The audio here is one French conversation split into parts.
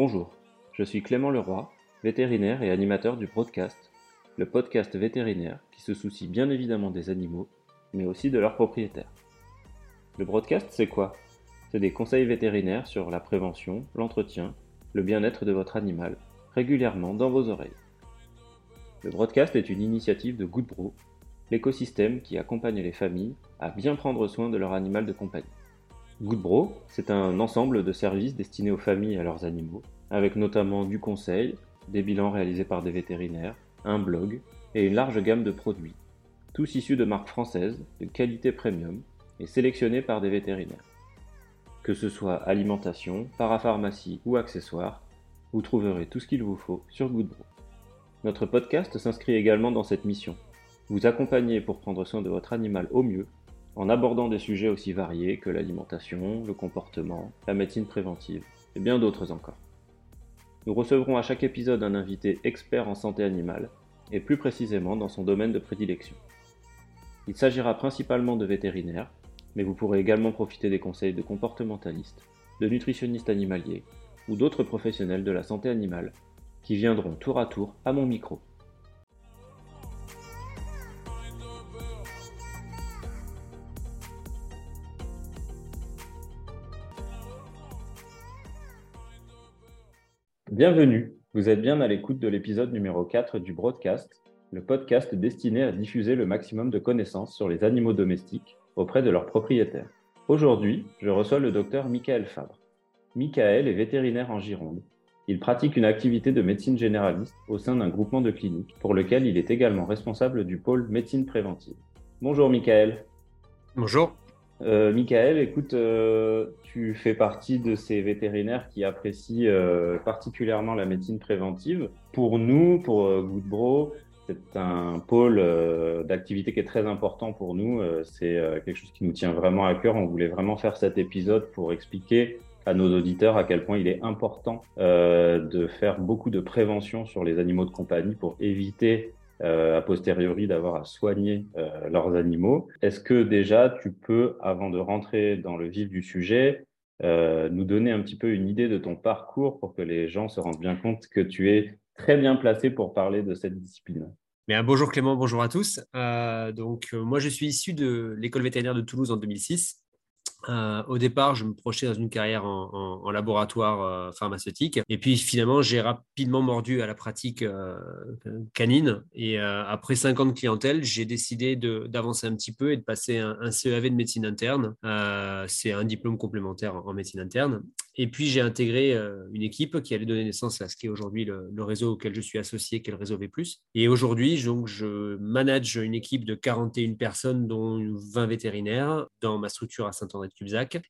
Bonjour, je suis Clément Leroy, vétérinaire et animateur du Broadcast, le podcast vétérinaire qui se soucie bien évidemment des animaux, mais aussi de leurs propriétaires. Le Broadcast, c'est quoi? C'est des conseils vétérinaires sur la prévention, l'entretien, le bien-être de votre animal, régulièrement dans vos oreilles. Le Broadcast est une initiative de Goodbro, l'écosystème qui accompagne les familles à bien prendre soin de leur animal de compagnie. Goodbro, c'est un ensemble de services destinés aux familles et à leurs animaux, avec notamment du conseil, des bilans réalisés par des vétérinaires, un blog et une large gamme de produits, tous issus de marques françaises de qualité premium et sélectionnés par des vétérinaires. Que ce soit alimentation, parapharmacie ou accessoires, vous trouverez tout ce qu'il vous faut sur Goodbro. Notre podcast s'inscrit également dans cette mission. Vous accompagner pour prendre soin de votre animal au mieux en abordant des sujets aussi variés que l'alimentation, le comportement, la médecine préventive et bien d'autres encore. Nous recevrons à chaque épisode un invité expert en santé animale et plus précisément dans son domaine de prédilection. Il s'agira principalement de vétérinaires, mais vous pourrez également profiter des conseils de comportementalistes, de nutritionnistes animaliers ou d'autres professionnels de la santé animale qui viendront tour à tour à mon micro. Bienvenue, vous êtes bien à l'écoute de l'épisode numéro 4 du Broadcast, le podcast destiné à diffuser le maximum de connaissances sur les animaux domestiques auprès de leurs propriétaires. Aujourd'hui, je reçois le docteur Michael Fabre. Michael est vétérinaire en Gironde. Il pratique une activité de médecine généraliste au sein d'un groupement de cliniques pour lequel il est également responsable du pôle médecine préventive. Bonjour Michael. Bonjour. Euh, Michael, écoute, euh, tu fais partie de ces vétérinaires qui apprécient euh, particulièrement la médecine préventive. Pour nous, pour Goodbro, c'est un pôle d'activité qui est très important pour nous. c'est quelque chose qui nous tient vraiment à cœur. On voulait vraiment faire cet épisode pour expliquer à nos auditeurs à quel point il est important de faire beaucoup de prévention sur les animaux de compagnie pour éviter a posteriori d'avoir à soigner euh, leurs animaux. Est-ce que déjà tu peux, avant de rentrer dans le vif du sujet, euh, nous donner un petit peu une idée de ton parcours pour que les gens se rendent bien compte que tu es très bien placé pour parler de cette discipline? Bien, bonjour Clément, bonjour à tous. donc, moi, je suis issu de l'école vétérinaire de Toulouse en 2006. Euh, au départ, je me projetais dans une carrière en, laboratoire euh, pharmaceutique. Et puis finalement, j'ai rapidement mordu à la pratique euh, canine. Et après cinq ans de clientèle, j'ai décidé d'avancer un petit peu et de passer un, CEAV de médecine interne. C'est un diplôme complémentaire en, médecine interne. Et puis j'ai intégré une équipe qui allait donner naissance à ce qui est aujourd'hui le, réseau auquel je suis associé, qui est le réseau V+. Et aujourd'hui, donc, je manage une équipe de 41 personnes, dont 20 vétérinaires, dans ma structure à Saint-André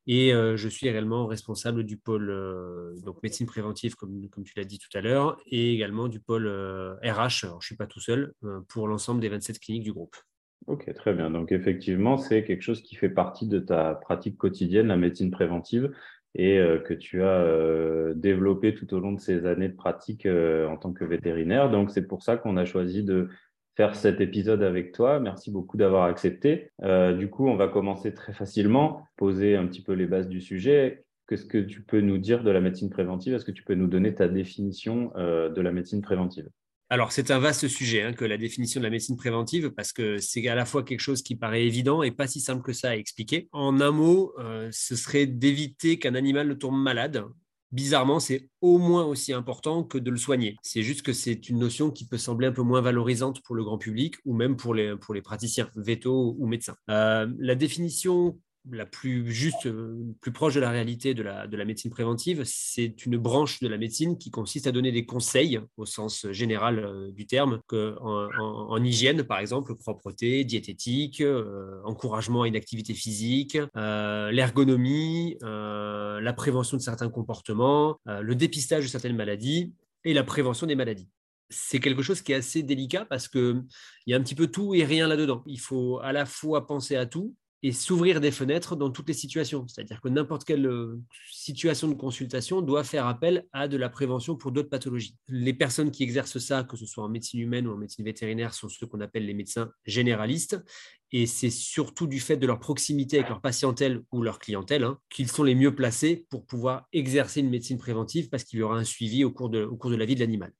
et euh, je suis également responsable du pôle euh, donc médecine préventive, comme, comme tu l'as dit tout à l'heure, et également du pôle RH. Euh, je ne suis pas tout seul pour l'ensemble des 27 cliniques du groupe. Ok, très bien. Donc, effectivement, c'est quelque chose qui fait partie de ta pratique quotidienne, la médecine préventive, et que tu as développé tout au long de ces années de pratique en tant que vétérinaire. Donc, c'est pour ça qu'on a choisi de faire cet épisode avec toi. Merci beaucoup d'avoir accepté. Euh, du coup, on va commencer très facilement, poser un petit peu les bases du sujet. Qu'est-ce que tu peux nous dire de la médecine préventive? Est-ce que tu peux nous donner ta définition euh, de la médecine préventive? Alors, c'est un vaste sujet hein, que la définition de la médecine préventive, parce que c'est à la fois quelque chose qui paraît évident et pas si simple que ça à expliquer. En un mot, euh, ce serait d'éviter qu'un animal ne tombe malade bizarrement, c'est au moins aussi important que de le soigner. C'est juste que c'est une notion qui peut sembler un peu moins valorisante pour le grand public ou même pour les, pour les praticiens, vétos ou médecins. Euh, la définition la plus juste, euh, plus proche de la réalité de la, de la médecine préventive, c'est une branche de la médecine qui consiste à donner des conseils au sens général euh, du terme, que en, hygiène par exemple, propreté, diététique, euh, encouragement à une activité physique, l'ergonomie, la prévention de certains comportements, le dépistage de certaines maladies et la prévention des maladies c'est quelque chose qui est assez délicat parce qu'il y a un petit peu tout et rien là-dedans. Il faut à la fois penser à tout, et s'ouvrir des fenêtres dans toutes les situations. C'est-à-dire que n'importe quelle euh, situation de consultation doit faire appel à de la prévention pour d'autres pathologies. Les personnes qui exercent ça, que ce soit en médecine humaine ou en médecine vétérinaire, sont ceux qu'on appelle les médecins généralistes. Et c'est surtout du fait de leur proximité avec leur patientèle ou leur clientèle hein, qu'ils sont les mieux placés pour pouvoir exercer une médecine préventive parce qu'il y aura un suivi au cours de, au cours de la vie de l'animal.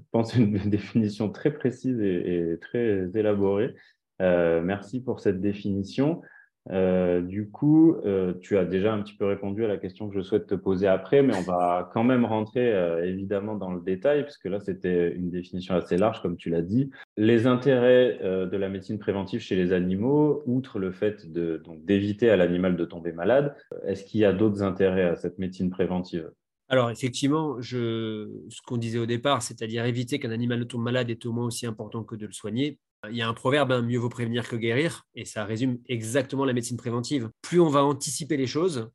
Je pense une définition très précise et, très élaborée. Euh, merci pour cette définition. Euh, du coup, euh, tu as déjà un petit peu répondu à la question que je souhaite te poser après, mais on va quand même rentrer euh, évidemment dans le détail, puisque là, c'était une définition assez large, comme tu l'as dit. Les intérêts de la médecine préventive chez les animaux, outre le fait d'éviter à l'animal de tomber malade, est-ce qu'il y a d'autres intérêts à cette médecine préventive? Alors effectivement, ce qu'on disait au départ, c'est-à-dire éviter qu'un animal ne tombe malade est au moins aussi important que de le soigner. Il y a un proverbe, hein, mieux vaut prévenir que guérir, et ça résume exactement la médecine préventive. Plus on va anticiper les choses,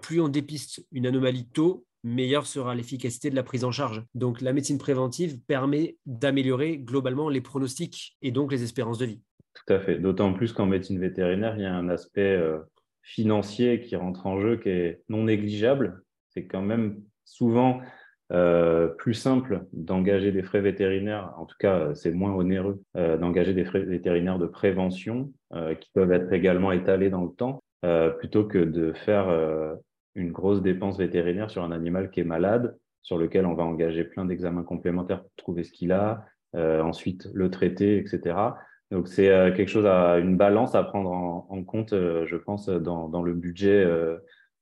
plus on dépiste une anomalie tôt, meilleure sera l'efficacité de la prise en charge. Donc la médecine préventive permet d'améliorer globalement les pronostics et donc les espérances de vie. Tout à fait, d'autant plus qu'en médecine vétérinaire, il y a un aspect euh, financier qui rentre en jeu qui est non négligeable. C'est quand même souvent euh, plus simple d'engager des frais vétérinaires, en tout cas c'est moins onéreux euh, d'engager des frais vétérinaires de prévention euh, qui peuvent être également étalés dans le temps, plutôt que de faire une grosse dépense vétérinaire sur un animal qui est malade, sur lequel on va engager plein d'examens complémentaires pour trouver ce qu'il a, ensuite le traiter, etc. Donc c'est quelque chose à une balance à prendre en, compte, je pense, dans, dans le budget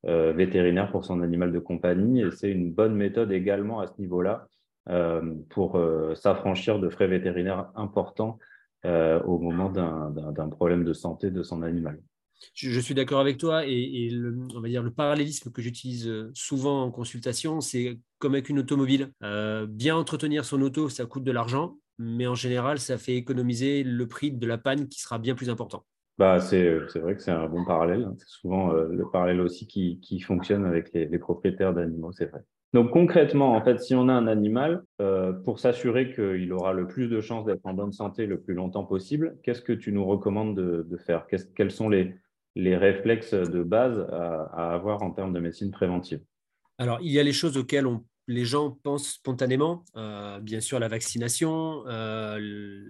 euh, vétérinaire pour son animal de compagnie. C'est une bonne méthode également à ce niveau-là euh, pour euh, s'affranchir de frais vétérinaires importants au moment d'un problème de santé de son animal. Je, suis d'accord avec toi et, on le parallélisme que j'utilise souvent en consultation, c'est comme avec une automobile. bien entretenir son auto, ça coûte de l'argent, mais en général, ça fait économiser le prix de la panne qui sera bien plus important. Bah, c'est vrai que c'est un bon parallèle. C'est souvent euh, le parallèle aussi qui, qui fonctionne avec les, propriétaires d'animaux, c'est vrai. Donc concrètement, en fait, si on a un animal, euh, pour s'assurer qu'il aura le plus de chances d'être en bonne santé le plus longtemps possible, qu'est-ce que tu nous recommandes de, faire? Quels sont les, réflexes de base à, à avoir en termes de médecine préventive? Alors, il y a les choses auxquelles on les gens pensent spontanément, euh, bien sûr, la vaccination, euh,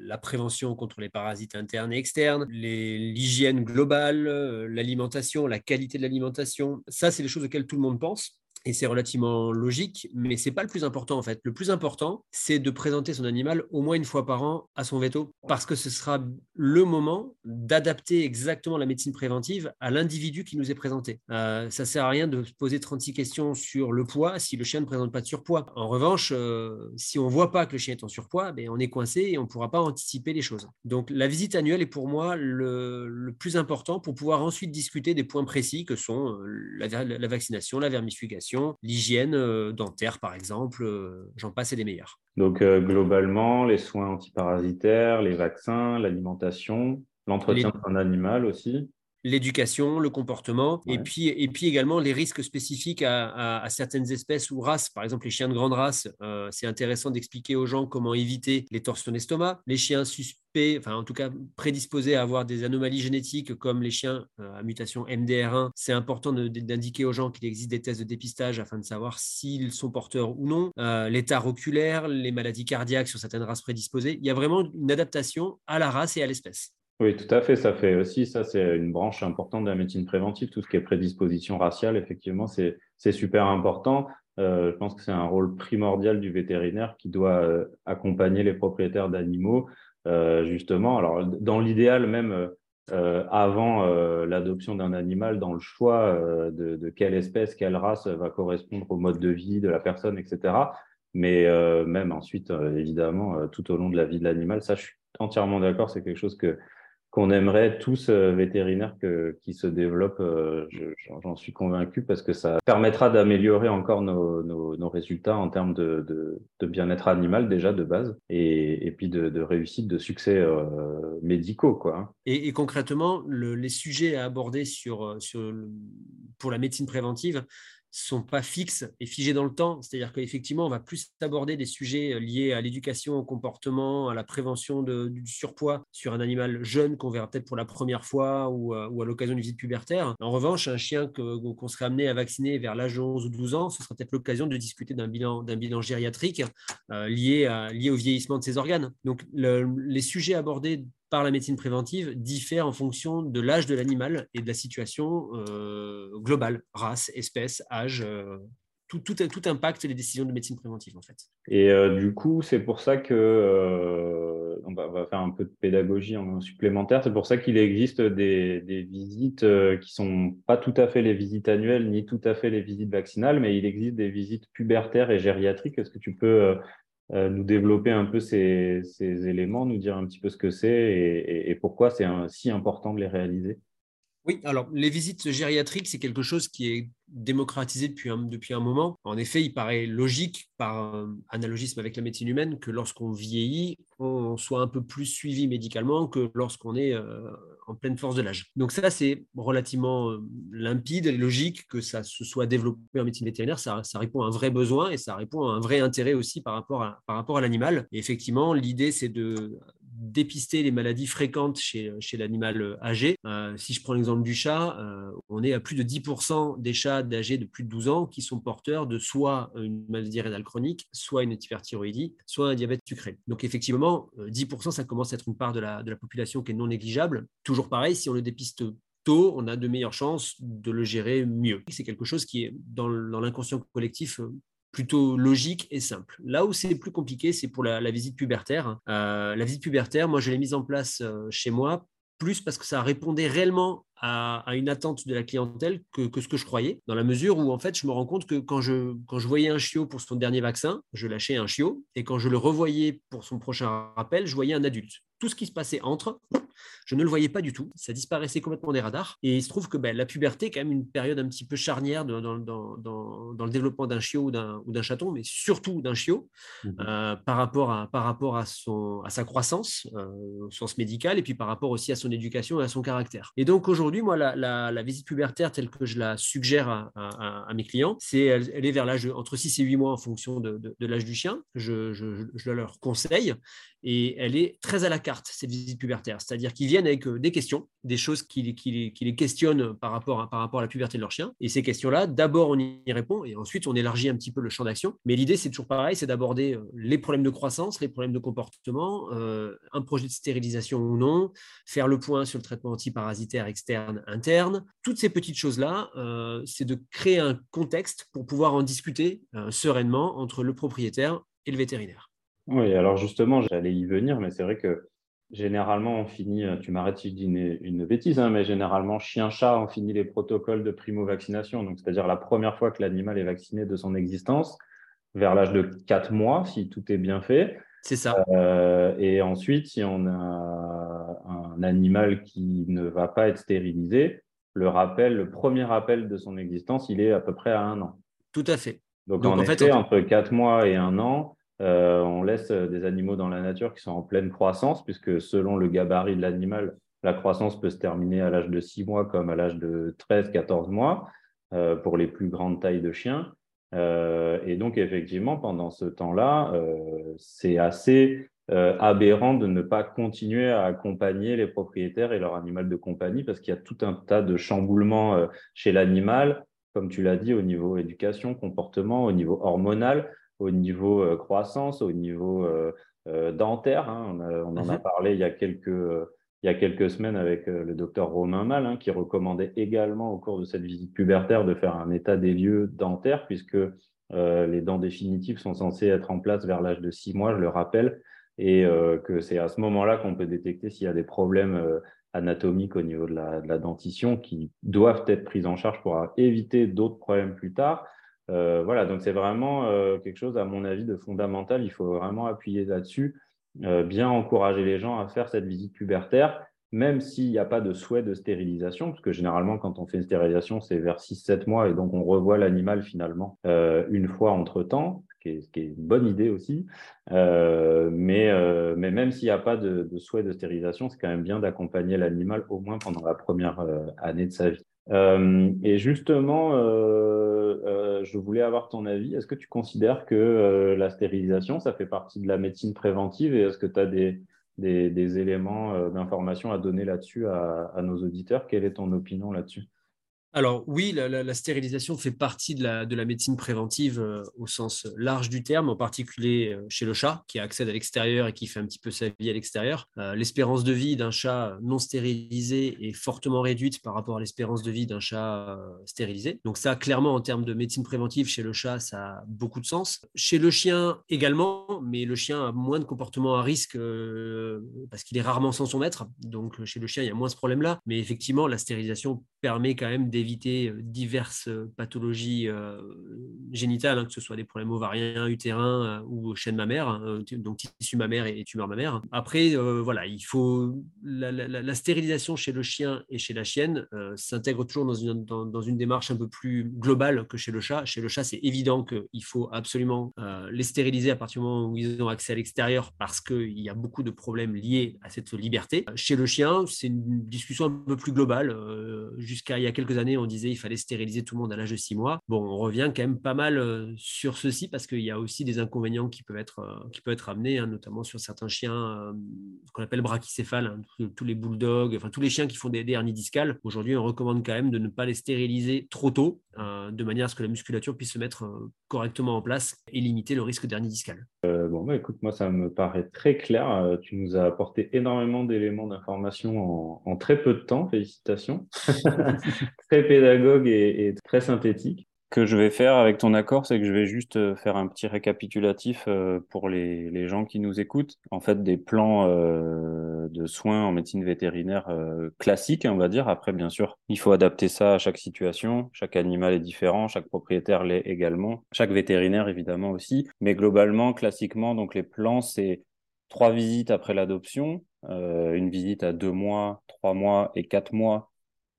la prévention contre les parasites internes et externes, l'hygiène globale, euh, l'alimentation, la qualité de l'alimentation. Ça, c'est les choses auxquelles tout le monde pense et c'est relativement logique, mais c'est pas le plus important en fait. Le plus important, c'est de présenter son animal au moins une fois par an à son veto, parce que ce sera le moment d'adapter exactement la médecine préventive à l'individu qui nous est présenté. Euh, ça sert à rien de poser 36 questions sur le poids si le chien ne présente pas de surpoids. En revanche, euh, si on voit pas que le chien est en surpoids, ben, on est coincé et on ne pourra pas anticiper les choses. Donc la visite annuelle est pour moi le, plus important pour pouvoir ensuite discuter des points précis que sont euh, la vaccination, la vermifugation l'hygiène euh, dentaire par exemple, euh, j'en passe et des meilleurs. Donc euh, globalement, les soins antiparasitaires, les vaccins, l'alimentation, l'entretien d'un animal aussi l'éducation, le comportement, et, puis, et puis également les risques spécifiques à, certaines espèces ou races. Par exemple, les chiens de grande race, c'est intéressant d'expliquer aux gens comment éviter les torsions d'estomac. Les chiens suspects, enfin en tout cas prédisposés à avoir des anomalies génétiques comme les chiens à mutation MDR1, c'est important d'indiquer aux gens qu'il existe des tests de dépistage afin de savoir s'ils sont porteurs ou non. L'état oculaire, les maladies cardiaques sur certaines races prédisposées. Il y a vraiment une adaptation à la race et à l'espèce. Oui, tout à fait. Ça fait aussi, ça, c'est une branche importante de la médecine préventive. Tout ce qui est prédisposition raciale, effectivement, c'est super important. Euh, je pense que c'est un rôle primordial du vétérinaire qui doit euh, accompagner les propriétaires d'animaux, euh, justement. Alors, dans l'idéal, même avant l'adoption d'un animal, dans le choix de, de, quelle espèce, quelle race va correspondre au mode de vie de la personne, etc. Mais même ensuite, évidemment, tout au long de la vie de l'animal, ça, je suis entièrement d'accord. C'est quelque chose que qu'on aimerait tous euh, vétérinaires qui se développent, euh, j'en suis convaincu, parce que ça permettra d'améliorer encore nos, résultats en termes de, bien-être animal déjà de base, et, puis de, réussite, de succès euh, médicaux. Quoi. Hein. Et, concrètement, les sujets à aborder sur, pour la médecine préventive, sont pas fixes et figées dans le temps. C'est-à-dire qu'effectivement, on va plus aborder des sujets euh, liés à l'éducation, au comportement, à la prévention du surpoids sur un animal jeune qu'on verra peut-être pour la première fois ou, euh, à l'occasion d'une visite pubertaire. En revanche, un chien qu'on serait amené à vacciner vers l'âge de 11 ou 12 ans, ce sera peut-être l'occasion de discuter d'un bilan, bilan gériatrique euh, lié au vieillissement de ses organes. Donc, les sujets abordés par la médecine préventive diffère en fonction de l'âge de l'animal et de la situation euh, globale, race, espèce, âge. Euh, tout, tout, tout, impacte les décisions de médecine préventive en fait. Et euh, du coup, c'est pour ça que on va, faire un peu de pédagogie en supplémentaire. C'est pour ça qu'il existe des, des visites qui sont pas tout à fait les visites annuelles ni tout à fait les visites vaccinales, mais il existe des visites pubertaires et gériatriques. Est-ce que tu peux nous développer un peu ces, éléments, nous dire un petit peu ce que c'est et, pourquoi c'est si important de les réaliser. Oui, alors les visites gériatriques, c'est quelque chose qui est démocratisé depuis un, depuis un moment. En effet, il paraît logique, par analogisme avec la médecine humaine, que lorsqu'on vieillit, on soit un peu plus suivi médicalement que lorsqu'on est euh, en pleine force de l'âge. Donc ça, c'est relativement euh, limpide et logique que ça se soit développé en médecine vétérinaire. Ça, ça, répond à un vrai besoin et ça répond à un vrai intérêt aussi par rapport à, par rapport à l'animal. Et effectivement, l'idée, c'est de dépister les maladies fréquentes chez, chez l'animal âgé. Euh, si je prends l'exemple du chat, euh, on est à plus de 10% des chats âgés de plus de 12 ans qui sont porteurs de soit une maladie rénale chronique, soit une hyperthyroïdie, soit un diabète sucré. Donc effectivement, 10%, euh, ça commence à être une part de la, de la population qui est non négligeable. Toujours pareil, si on le dépiste tôt, on a de meilleures chances de le gérer mieux. C'est quelque chose qui est dans l'inconscient collectif plutôt logique et simple. Là où c'est plus compliqué, c'est pour la, visite pubertaire. Euh, la visite pubertaire, moi, je l'ai mise en place euh, chez moi, plus parce que ça répondait réellement à, une attente de la clientèle que, ce que je croyais, dans la mesure où, en fait, je me rends compte que quand je, quand je voyais un chiot pour son dernier vaccin, je lâchais un chiot, et quand je le revoyais pour son prochain rappel, je voyais un adulte. Tout ce qui se passait entre, je ne le voyais pas du tout. Ça disparaissait complètement des radars. Et il se trouve que ben, la puberté est quand même une période un petit peu charnière dans, dans, le développement d'un chiot ou d'un chaton, mais surtout d'un chiot, mmh euh, par rapport, à, par rapport à, son, à sa croissance, euh, au sens médical, et puis par rapport aussi à son éducation et à son caractère. Et donc aujourd'hui, moi, la, visite pubertaire telle que je la suggère à, mes clients, c'est elle, est vers l'âge entre 6 et 8 mois en fonction de, l'âge du chien. Je, je, je leur conseille et elle est très à la carte, cette visite pubertaire. C'est-à-dire qu'ils viennent avec euh, des questions, des choses qui, les questionnent par rapport, à, par rapport à la puberté de leur chien. Et ces questions-là, d'abord, on y répond et ensuite, on élargit un petit peu le champ d'action. Mais l'idée, c'est toujours pareil, c'est d'aborder euh, les problèmes de croissance, les problèmes de comportement, euh, un projet de stérilisation ou non, faire le point sur le traitement antiparasitaire externe, interne. Toutes ces petites choses-là, c'est de créer un contexte pour pouvoir en discuter sereinement entre le propriétaire et le vétérinaire. Oui, alors justement, j'allais y venir, mais c'est vrai que généralement, on finit, euh, tu m'arrêtes si je dis une, bêtise, hein, mais généralement, chien-chat, on finit les protocoles de primo-vaccination, donc c'est-à-dire la première fois que l'animal est vacciné de son existence, vers l'âge de 4 mois, si tout est bien fait. C'est ça. Euh, et ensuite, si on a un animal qui ne va pas être stérilisé, le rappel, le premier rappel de son existence, il est à peu près à un an. Tout à fait. Donc, en, fait, entre 4 mois et un an, euh, on laisse euh, des animaux dans la nature qui sont en pleine croissance, puisque selon le gabarit de l'animal, la croissance peut se terminer à l'âge de 6 mois comme à l'âge de 13-14 mois euh, pour les plus grandes tailles de chiens. et donc, effectivement, pendant ce temps-là, c'est assez aberrant de ne pas continuer à accompagner les propriétaires et leur animal de compagnie parce qu'il y a tout un tas de chamboulements chez l'animal, comme tu l'as dit, au niveau éducation, comportement, au niveau hormonal au niveau euh, croissance, au niveau euh, euh, dentaire. Hein. On, en a mhm. parlé il y a quelques, il y a quelques semaines avec le docteur Romain Mal, hein, qui recommandait également au cours de cette visite pubertaire de faire un état des lieux dentaire, puisque les dents définitives sont censées être en place vers l'âge de 6 mois, je le rappelle, et que c'est à ce moment-là qu'on peut détecter s'il y a des problèmes anatomiques au niveau de la, de la, dentition qui doivent être pris en charge pour éviter d'autres problèmes plus tard. Euh, voilà, donc c'est vraiment euh, quelque chose, à mon avis, de fondamental. Il faut vraiment appuyer là-dessus, euh, bien encourager les gens à faire cette visite pubertaire, même s'il n'y a pas de souhait de stérilisation, parce que généralement, quand on fait une stérilisation, c'est vers 6-7 mois, et donc on revoit l'animal finalement une fois entre-temps, ce, qui est une bonne idée aussi. mais, même s'il n'y a pas de, souhait de stérilisation, c'est quand même bien d'accompagner l'animal au moins pendant la première année de sa vie. Et justement, je voulais avoir ton avis. Est-ce que tu considères que la stérilisation, ça fait partie de la médecine préventive et est-ce que tu as des, éléments d'information à donner là-dessus à nos auditeurs? Quelle est ton opinion là-dessus? Alors oui, la, stérilisation fait partie de la, de la médecine préventive euh, au sens large du terme, en particulier euh, chez le chat qui accède à l'extérieur et qui fait un petit peu sa vie à l'extérieur. Euh, l'espérance de vie d'un chat non stérilisé est fortement réduite par rapport à l'espérance de vie d'un chat stérilisé. Donc ça, clairement, en termes de médecine préventive, chez le chat, ça a beaucoup de sens. Chez le chien également, mais le chien a moins de comportements à risque parce qu'il est rarement sans son maître. Donc chez le chien, il y a moins ce problème-là. Mais effectivement, la stérilisation permet quand même d'éviter euh, diverses euh, pathologies euh, génitales, hein, que ce soit des problèmes ovariens, utérins ou chaîne mammaire, hein, donc tissu mammaire et, tumeur mammaire. Après, voilà, il faut la, stérilisation chez le chien et chez la chienne s'intègre toujours dans une, dans, une démarche un peu plus globale que chez le chat. Chez le chat, c'est évident qu'il faut absolument les stériliser à partir du moment où ils ont accès à l'extérieur parce qu'il y a beaucoup de problèmes liés à cette liberté. Chez le chien, c'est une discussion un peu plus globale jusqu'à il y a quelques années, on disait qu'il fallait stériliser tout le monde à l'âge de six mois. Bon, on revient quand même pas mal euh, sur ceci parce qu'il y a aussi des inconvénients qui peuvent être, euh, qui peuvent être amenés, hein, notamment sur certains chiens euh, qu'on appelle brachycéphales, hein, tous, les bulldogs, enfin tous les chiens qui font des, hernies discales. Aujourd'hui, on recommande quand même de ne pas les stériliser trop tôt, de manière à ce que la musculature puisse se mettre correctement en place et limiter le risque d'hernie discale. bon, bah, écoute, moi, ça me paraît très clair. tu nous as apporté énormément d'éléments d'information en, en, très peu de temps. Félicitations. très pédagogue et, très synthétique. Que je vais faire avec ton accord, c'est que je vais juste euh, faire un petit récapitulatif euh, pour les, gens qui nous écoutent. En fait, des plans euh, de soins en médecine vétérinaire classiques, on va dire. Après, bien sûr, il faut adapter ça à chaque situation. Chaque animal est différent, chaque propriétaire l'est également, chaque vétérinaire évidemment aussi. Mais globalement, classiquement, donc les plans, c'est trois visites après l'adoption, une visite à deux mois, trois mois et quatre mois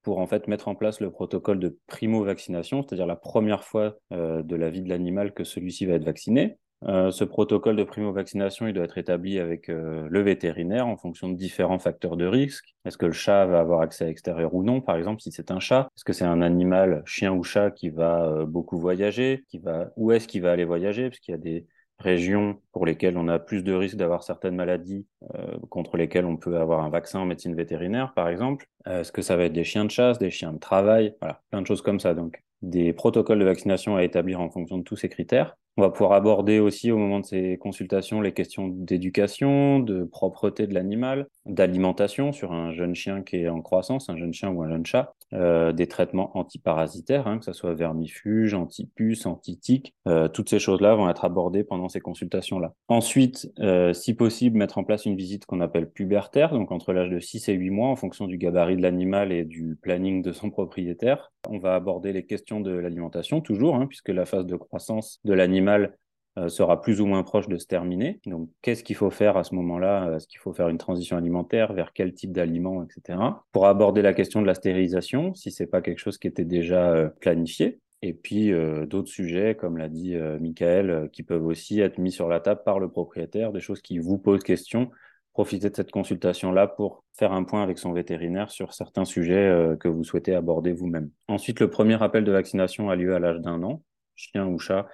pour en fait mettre en place le protocole de primo-vaccination, c'est-à-dire la première fois euh, de la vie de l'animal que celui-ci va être vacciné. Euh, ce protocole de primo-vaccination, il doit être établi avec euh, le vétérinaire en fonction de différents facteurs de risque. Est-ce que le chat va avoir accès à l'extérieur ou non, par exemple, si c'est un chat? Est-ce que c'est un animal, chien ou chat, qui va beaucoup voyager qui va... Où est-ce qu'il va aller voyager? Parce qu'il y a des régions pour lesquelles on a plus de risques d'avoir certaines maladies euh, contre lesquelles on peut avoir un vaccin en médecine vétérinaire, par exemple. Euh, est-ce que ça va être des chiens de chasse, des chiens de travail? Voilà, plein de choses comme ça. Donc, des protocoles de vaccination à établir en fonction de tous ces critères. On va pouvoir aborder aussi au moment de ces consultations les questions d'éducation, de propreté de l'animal, d'alimentation sur un jeune chien qui est en croissance, un jeune chien ou un jeune chat, euh, des traitements antiparasitaires, hein, que ce soit vermifuge, antipuce, antitiques. Euh, toutes ces choses-là vont être abordées pendant ces consultations-là. Ensuite, euh, si possible, mettre en place une visite qu'on appelle pubertaire, donc entre l'âge de 6 et 8 mois en fonction du gabarit de l'animal et du planning de son propriétaire. On va aborder les questions de l'alimentation toujours, hein, puisque la phase de croissance de l'animal euh, sera plus ou moins proche de se terminer. Donc, qu'est-ce qu'il faut faire à ce moment-là? Est-ce qu'il faut faire une transition alimentaire? Vers quel type d'aliment, etc. Pour aborder la question de la stérilisation, si c'est pas quelque chose qui était déjà euh, planifié. Et puis euh, d'autres sujets, comme l'a dit Michael, qui peuvent aussi être mis sur la table par le propriétaire, des choses qui vous posent question. Profitez de cette consultation-là pour faire un point avec son vétérinaire sur certains sujets que vous souhaitez aborder vous-même. Ensuite, le premier rappel de vaccination a lieu à l'âge d'un an, chien ou chat,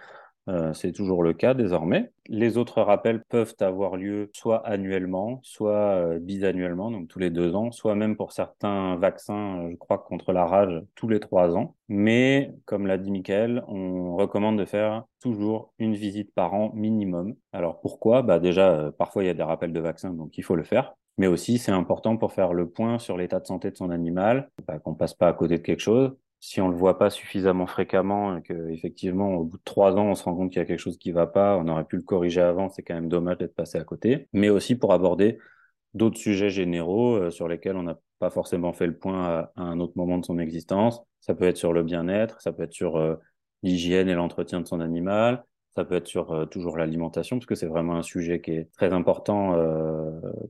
euh, c'est toujours le cas désormais. Les autres rappels peuvent avoir lieu soit annuellement, soit euh, bisannuellement, donc tous les deux ans, soit même pour certains vaccins, euh, je crois, contre la rage, tous les trois ans. Mais, comme l'a dit Michael, on recommande de faire toujours une visite par an minimum. Alors pourquoi? Bah Déjà, parfois il y a des rappels de vaccins, donc il faut le faire. Mais aussi, c'est important pour faire le point sur l'état de santé de son animal, bah, qu'on passe pas à côté de quelque chose si on le voit pas suffisamment fréquemment et que effectivement au bout de trois ans on se rend compte qu'il y a quelque chose qui va pas, on aurait pu le corriger avant, c'est quand même dommage d'être passé à côté. Mais aussi pour aborder d'autres sujets généraux euh, sur lesquels on n'a pas forcément fait le point à, un autre moment de son existence. Ça peut être sur le bien-être, ça peut être sur euh, l'hygiène et l'entretien de son animal, ça peut être sur euh, toujours l'alimentation, parce que c'est vraiment un sujet qui est très important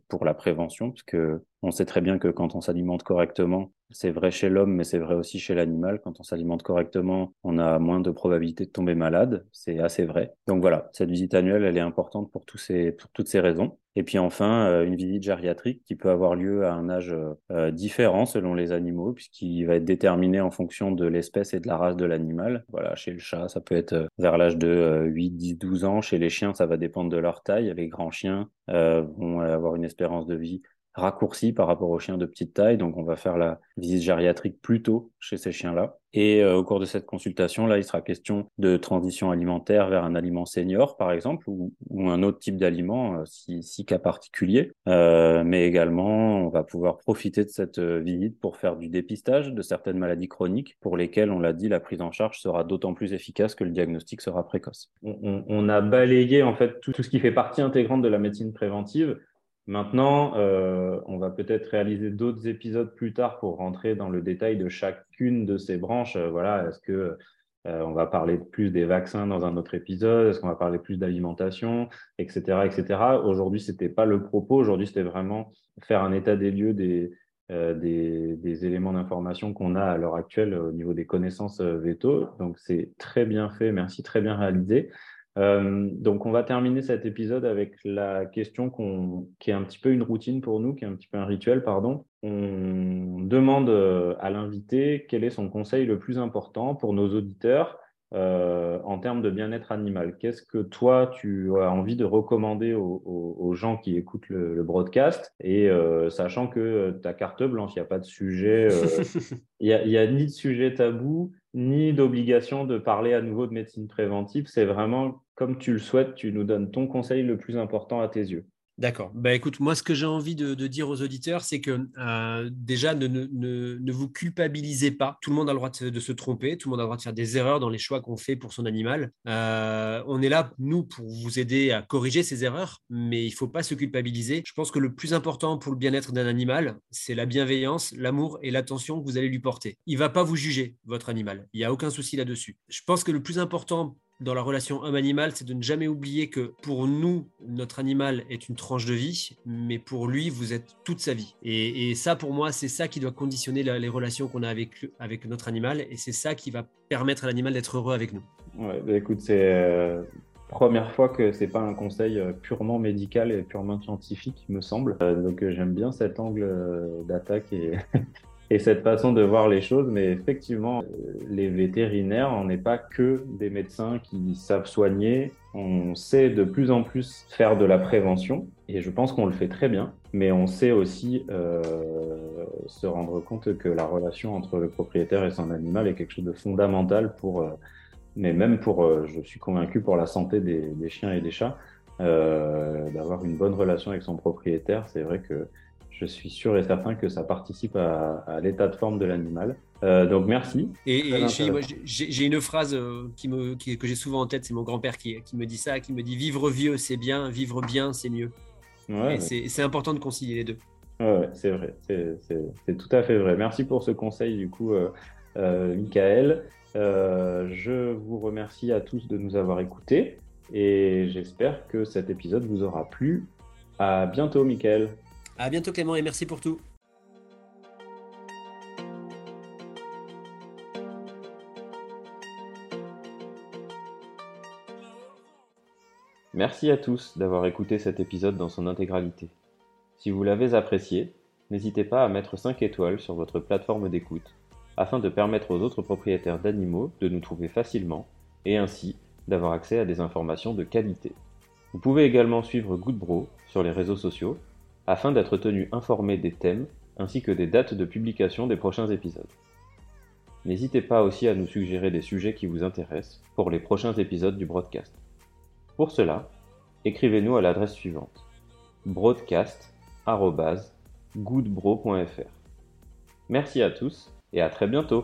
pour la prévention, parce que on sait très bien que quand on s'alimente correctement, C'est vrai chez l'homme, mais c'est vrai aussi chez l'animal. Quand on s'alimente correctement, on a moins de probabilité de tomber malade. C'est assez vrai. Donc voilà, cette visite annuelle, elle est importante pour, tous ces, pour toutes ces raisons. Et puis enfin, euh, une visite gériatrique qui peut avoir lieu à un âge euh, différent selon les animaux, puisqu'il va être déterminé en fonction de l'espèce et de la race de l'animal. Voilà, chez le chat, ça peut être euh, vers l'âge de 8, 10, 12 ans. Chez les chiens, ça va dépendre de leur taille. Les grands chiens vont avoir une espérance de vie raccourci par rapport aux chiens de petite taille. Donc, on va faire la visite gériatrique plus tôt chez ces chiens-là. Et euh, au cours de cette consultation, là, il sera question de transition alimentaire vers un aliment senior, par exemple, ou, un autre type d'aliment, euh, si, cas particulier. Euh, mais également, on va pouvoir profiter de cette visite pour faire du dépistage de certaines maladies chroniques pour lesquelles, on l'a dit, la prise en charge sera d'autant plus efficace que le diagnostic sera précoce. On, a balayé en fait tout, ce qui fait partie intégrante de la médecine préventive Maintenant, euh, on va peut-être réaliser d'autres épisodes plus tard pour rentrer dans le détail de chacune de ces branches. Euh, voilà, est-ce que euh, on va parler plus des vaccins dans un autre épisode? Est-ce qu'on va parler plus d'alimentation, etc., etc. Aujourd'hui, c'était pas le propos. Aujourd'hui, c'était vraiment faire un état des lieux des, des, des, éléments d'information qu'on a à l'heure actuelle au niveau des connaissances veto. Donc, c'est très bien fait. Merci, très bien réalisé. Euh, donc, on va terminer cet épisode avec la question qui est un petit peu une routine pour nous, qui est un petit peu un rituel, pardon. On demande euh, à l'invité quel est son conseil le plus important pour nos auditeurs euh, en termes de bien-être animal. Qu'est-ce que toi, tu as envie de recommander aux, gens qui écoutent le, broadcast? Et sachant que ta carte blanche, il n'y a pas de sujet, il n'y a, a, ni de sujet tabou, ni d'obligation de parler à nouveau de médecine préventive. C'est vraiment comme tu le souhaites, tu nous donnes ton conseil le plus important à tes yeux. D'accord. Bah, écoute, moi, ce que j'ai envie de, dire aux auditeurs, c'est que euh, déjà, ne, vous culpabilisez pas. Tout le monde a le droit de, se tromper, tout le monde a le droit de faire des erreurs dans les choix qu'on fait pour son animal. Euh, on est là, nous, pour vous aider à corriger ces erreurs, mais il ne faut pas se culpabiliser. Je pense que le plus important pour le bien-être d'un animal, c'est la bienveillance, l'amour et l'attention que vous allez lui porter. Il ne va pas vous juger, votre animal. Il n'y a aucun souci là-dessus. Je pense que le plus important dans la relation homme-animal, c'est de ne jamais oublier que pour nous, notre animal est une tranche de vie, mais pour lui, vous êtes toute sa vie. Et, ça, pour moi, c'est ça qui doit conditionner les relations qu'on a avec, notre animal, et c'est ça qui va permettre à l'animal d'être heureux avec nous. Ouais, bah écoute, c'est euh, première fois que c'est pas un conseil euh, purement médical et purement scientifique, me semble. Euh, donc j'aime bien cet angle d'attaque et et cette façon de voir les choses. Mais effectivement, les vétérinaires, on n'est pas que des médecins qui savent soigner. On sait de plus en plus faire de la prévention et je pense qu'on le fait très bien. Mais on sait aussi euh, se rendre compte que la relation entre le propriétaire et son animal est quelque chose de fondamental pour, euh, mais même pour, euh, je suis convaincu, pour la santé des, chiens et des chats. D'avoir une bonne relation avec son propriétaire, c'est vrai que je suis sûr et certain que ça participe à, l'état de forme de l'animal. Euh, donc merci. Et, j'ai une phrase euh, qui me, que j'ai souvent en tête, c'est mon grand-père qui, qui, me dit ça, qui me dit vivre vieux c'est bien, vivre bien c'est mieux. Ouais, c'est important de concilier les deux. Ouais, c'est vrai, c'est tout à fait vrai. Merci pour ce conseil du coup, euh, euh Michael. je vous remercie à tous de nous avoir écoutés et j'espère que cet épisode vous aura plu. À bientôt, Michael. À bientôt Clément et merci pour tout. Merci à tous d'avoir écouté cet épisode dans son intégralité. Si vous l'avez apprécié, n'hésitez pas à mettre 5 étoiles sur votre plateforme d'écoute afin de permettre aux autres propriétaires d'animaux de nous trouver facilement et ainsi d'avoir accès à des informations de qualité. Vous pouvez également suivre Goodbro sur les réseaux sociaux afin d'être tenu informé des thèmes ainsi que des dates de publication des prochains épisodes. N'hésitez pas aussi à nous suggérer des sujets qui vous intéressent pour les prochains épisodes du broadcast. Pour cela, écrivez-nous à l'adresse suivante broadcast.goodbro.fr. Merci à tous et à très bientôt